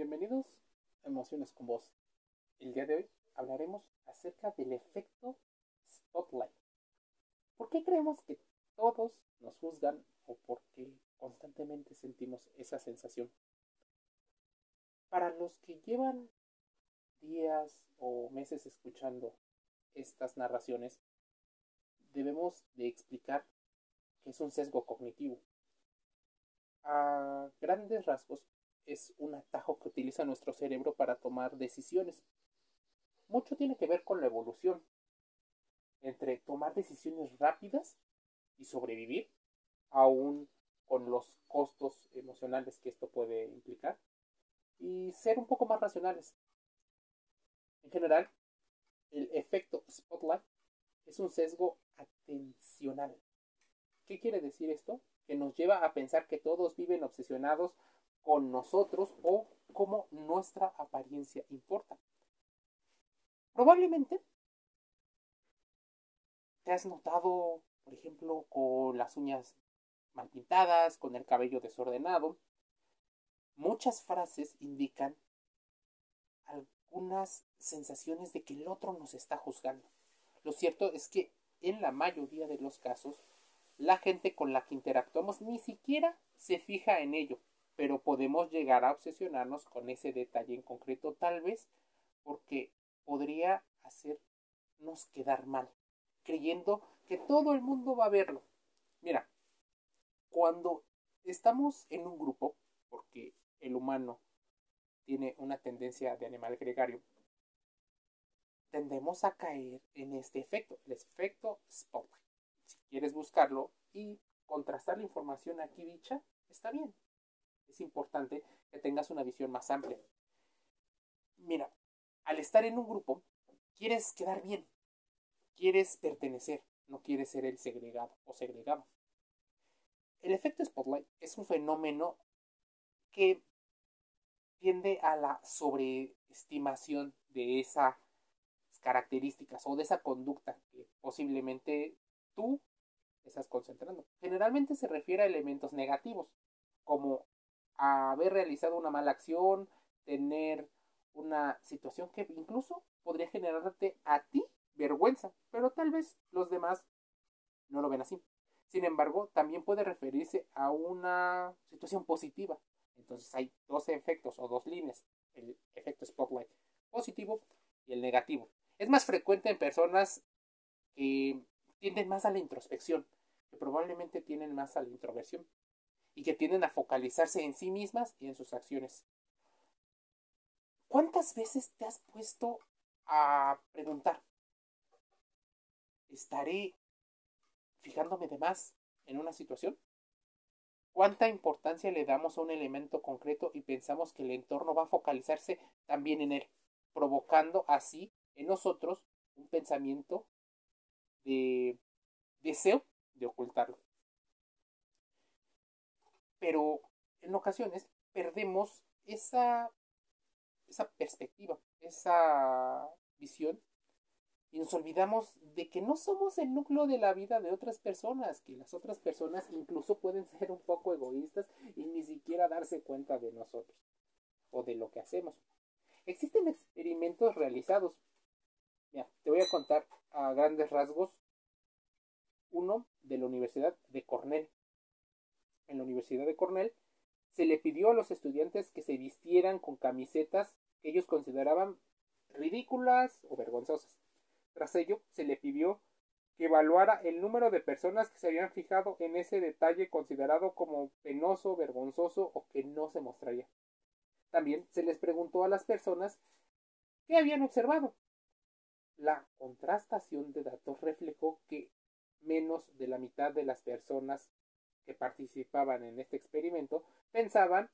Bienvenidos a Emociones con Voz. El día de hoy hablaremos acerca del efecto Spotlight. ¿Por qué creemos que todos nos juzgan o por qué constantemente sentimos esa sensación? Para los que llevan días o meses escuchando estas narraciones, debemos de explicar que es un sesgo cognitivo. A grandes rasgos, es un atajo que utiliza nuestro cerebro para tomar decisiones. Mucho tiene que ver con la evolución, entre tomar decisiones rápidas y sobrevivir, aún con los costos emocionales que esto puede implicar, y ser un poco más racionales. En general, el efecto spotlight es un sesgo atencional. ¿Qué quiere decir esto? Que nos lleva a pensar que todos viven obsesionados con nosotros o cómo nuestra apariencia importa. Probablemente te has notado, por ejemplo, con las uñas mal pintadas, con el cabello desordenado. Muchas frases indican algunas sensaciones de que el otro nos está juzgando. Lo cierto es que en la mayoría de los casos, la gente con la que interactuamos ni siquiera se fija en ello pero podemos llegar a obsesionarnos con ese detalle en concreto, tal vez porque podría hacernos quedar mal, creyendo que todo el mundo va a verlo. Mira, cuando estamos en un grupo, porque el humano tiene una tendencia de animal gregario, tendemos a caer en este efecto, el efecto spotlight. Si quieres buscarlo y contrastar la información aquí dicha, está bien es importante que tengas una visión más amplia. Mira, al estar en un grupo, quieres quedar bien, quieres pertenecer, no quieres ser el segregado o segregado. El efecto spotlight es un fenómeno que tiende a la sobreestimación de esas características o de esa conducta que posiblemente tú estás concentrando. Generalmente se refiere a elementos negativos, como haber realizado una mala acción, tener una situación que incluso podría generarte a ti vergüenza, pero tal vez los demás no lo ven así. Sin embargo, también puede referirse a una situación positiva. Entonces hay dos efectos o dos líneas, el efecto spotlight positivo y el negativo. Es más frecuente en personas que tienden más a la introspección, que probablemente tienen más a la introversión y que tienden a focalizarse en sí mismas y en sus acciones. ¿Cuántas veces te has puesto a preguntar, ¿estaré fijándome de más en una situación? ¿Cuánta importancia le damos a un elemento concreto y pensamos que el entorno va a focalizarse también en él, provocando así en nosotros un pensamiento de deseo de ocultarlo? Pero en ocasiones perdemos esa, esa perspectiva, esa visión y nos olvidamos de que no somos el núcleo de la vida de otras personas, que las otras personas incluso pueden ser un poco egoístas y ni siquiera darse cuenta de nosotros o de lo que hacemos. Existen experimentos realizados. Te voy a contar a grandes rasgos uno de la Universidad de Cornell en la Universidad de Cornell, se le pidió a los estudiantes que se vistieran con camisetas que ellos consideraban ridículas o vergonzosas. Tras ello, se le pidió que evaluara el número de personas que se habían fijado en ese detalle considerado como penoso, vergonzoso o que no se mostraría. También se les preguntó a las personas qué habían observado. La contrastación de datos reflejó que menos de la mitad de las personas participaban en este experimento pensaban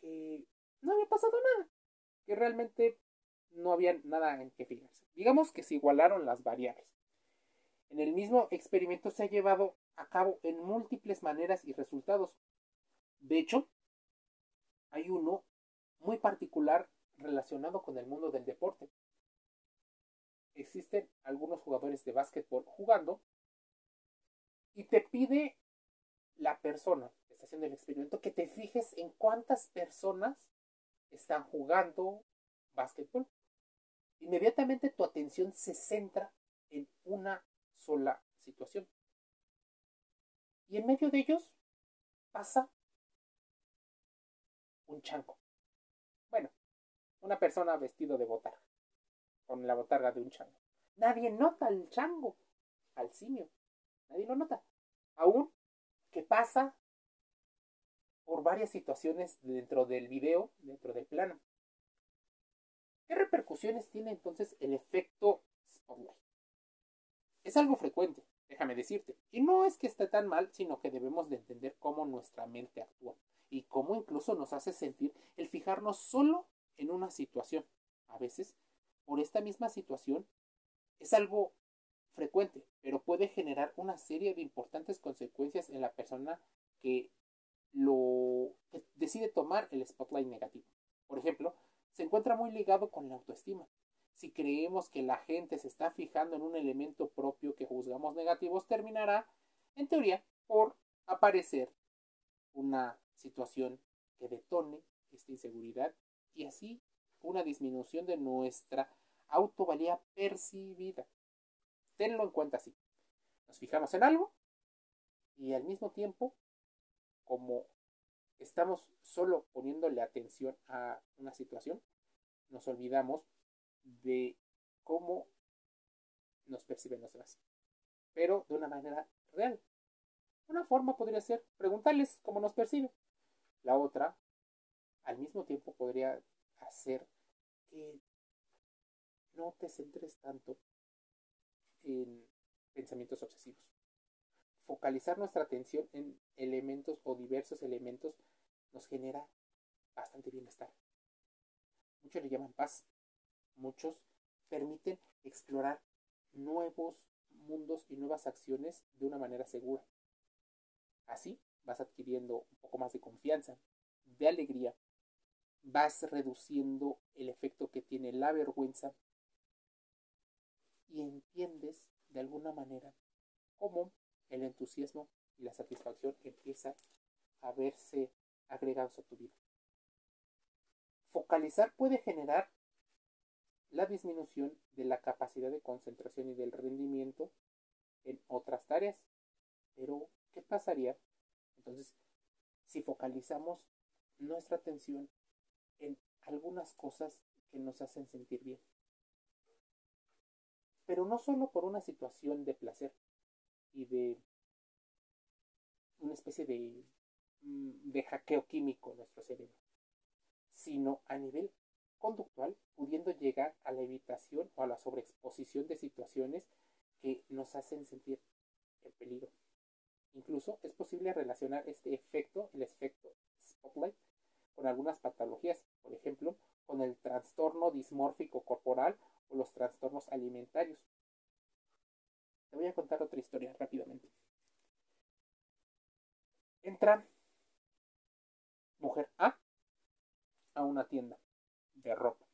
que no había pasado nada, que realmente no había nada en que fijarse. Digamos que se igualaron las variables. En el mismo experimento se ha llevado a cabo en múltiples maneras y resultados. De hecho, hay uno muy particular relacionado con el mundo del deporte. Existen algunos jugadores de básquetbol jugando y te pide la persona que está haciendo el experimento que te fijes en cuántas personas están jugando básquetbol. Inmediatamente tu atención se centra en una sola situación. Y en medio de ellos pasa un chango. Bueno, una persona vestido de botarga, con la botarga de un chango. Nadie nota al chango, al simio. Nadie lo nota. Aún que pasa por varias situaciones dentro del video, dentro del plano. ¿Qué repercusiones tiene entonces el efecto spotlight? Es algo frecuente, déjame decirte, y no es que esté tan mal, sino que debemos de entender cómo nuestra mente actúa y cómo incluso nos hace sentir el fijarnos solo en una situación. A veces, por esta misma situación, es algo frecuente, pero puede generar una serie de importantes consecuencias en la persona que lo decide tomar el spotlight negativo. Por ejemplo, se encuentra muy ligado con la autoestima. Si creemos que la gente se está fijando en un elemento propio que juzgamos negativos, terminará, en teoría, por aparecer una situación que detone esta inseguridad y así una disminución de nuestra autovalía percibida. Tenlo en cuenta así. Nos fijamos en algo y al mismo tiempo, como estamos solo poniéndole atención a una situación, nos olvidamos de cómo nos perciben los demás, pero de una manera real. Una forma podría ser preguntarles cómo nos perciben. La otra, al mismo tiempo, podría hacer que no te centres tanto en pensamientos obsesivos. Focalizar nuestra atención en elementos o diversos elementos nos genera bastante bienestar. Muchos le llaman paz. Muchos permiten explorar nuevos mundos y nuevas acciones de una manera segura. Así vas adquiriendo un poco más de confianza, de alegría, vas reduciendo el efecto que tiene la vergüenza y entiendes de alguna manera cómo el entusiasmo y la satisfacción empieza a verse agregados a tu vida. Focalizar puede generar la disminución de la capacidad de concentración y del rendimiento en otras tareas. Pero, ¿qué pasaría entonces si focalizamos nuestra atención en algunas cosas que nos hacen sentir bien? Pero no solo por una situación de placer y de una especie de Mm, de hackeo químico en nuestro cerebro, sino a nivel conductual, pudiendo llegar a la evitación o a la sobreexposición de situaciones que nos hacen sentir en peligro. Incluso es posible relacionar este efecto, el efecto spotlight, con algunas patologías, por ejemplo, con el trastorno dismórfico corporal o los trastornos alimentarios. Te voy a contar otra historia rápidamente. Entra mujer A a una tienda de ropa.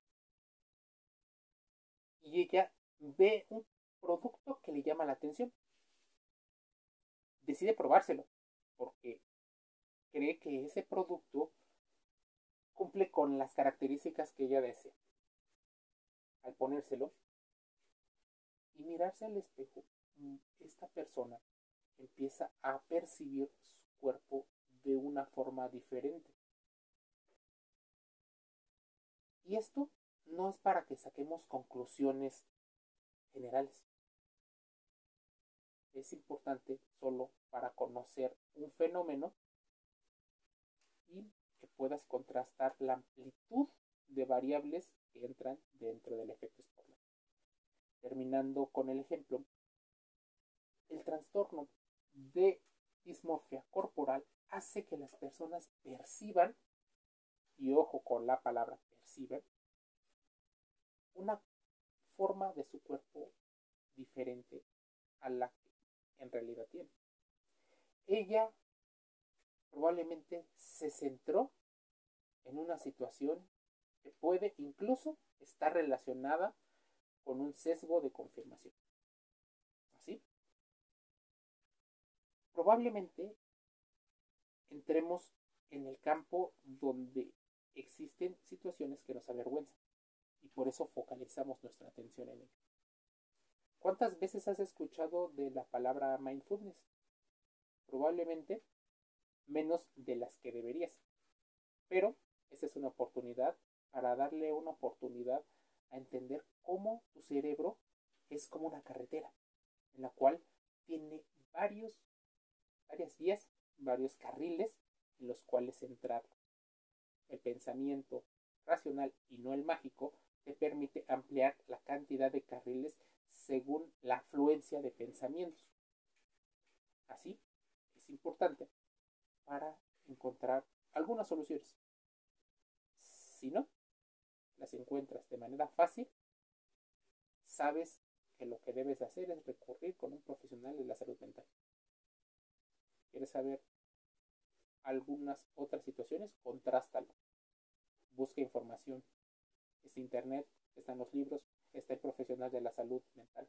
Y ella ve un producto que le llama la atención. Decide probárselo porque cree que ese producto cumple con las características que ella desea. Al ponérselo y mirarse al espejo, esta persona empieza a percibir su cuerpo de una forma diferente. Y esto no es para que saquemos conclusiones generales. Es importante solo para conocer un fenómeno y que puedas contrastar la amplitud de variables que entran dentro del efecto Spotlight. Terminando con el ejemplo, el trastorno de dismorfia corporal hace que las personas perciban, y ojo con la palabra perciben, una forma de su cuerpo diferente a la que en realidad tiene. Ella probablemente se centró en una situación que puede incluso estar relacionada con un sesgo de confirmación. ¿Así? Probablemente entremos en el campo donde existen situaciones nos avergüenza y por eso focalizamos nuestra atención en ello. ¿Cuántas veces has escuchado de la palabra mindfulness? Probablemente menos de las que deberías. Pero esa es una oportunidad para darle una oportunidad a entender cómo tu cerebro es como una carretera en la cual tiene varios, varias vías, varios carriles en los cuales entrar. El pensamiento racional y no el mágico te permite ampliar la cantidad de carriles según la afluencia de pensamientos. Así, es importante para encontrar algunas soluciones. Si no, las encuentras de manera fácil, sabes que lo que debes hacer es recurrir con un profesional de la salud mental. ¿Quieres saber algunas otras situaciones? Contrástalo. Busca información. Está internet, están los libros, está el profesional de la salud mental.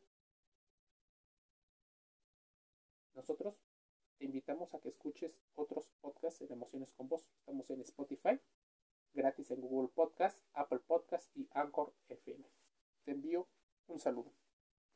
Nosotros te invitamos a que escuches otros podcasts de Emociones con Voz. Estamos en Spotify, gratis en Google Podcast, Apple Podcast y Anchor FM. Te envío un saludo.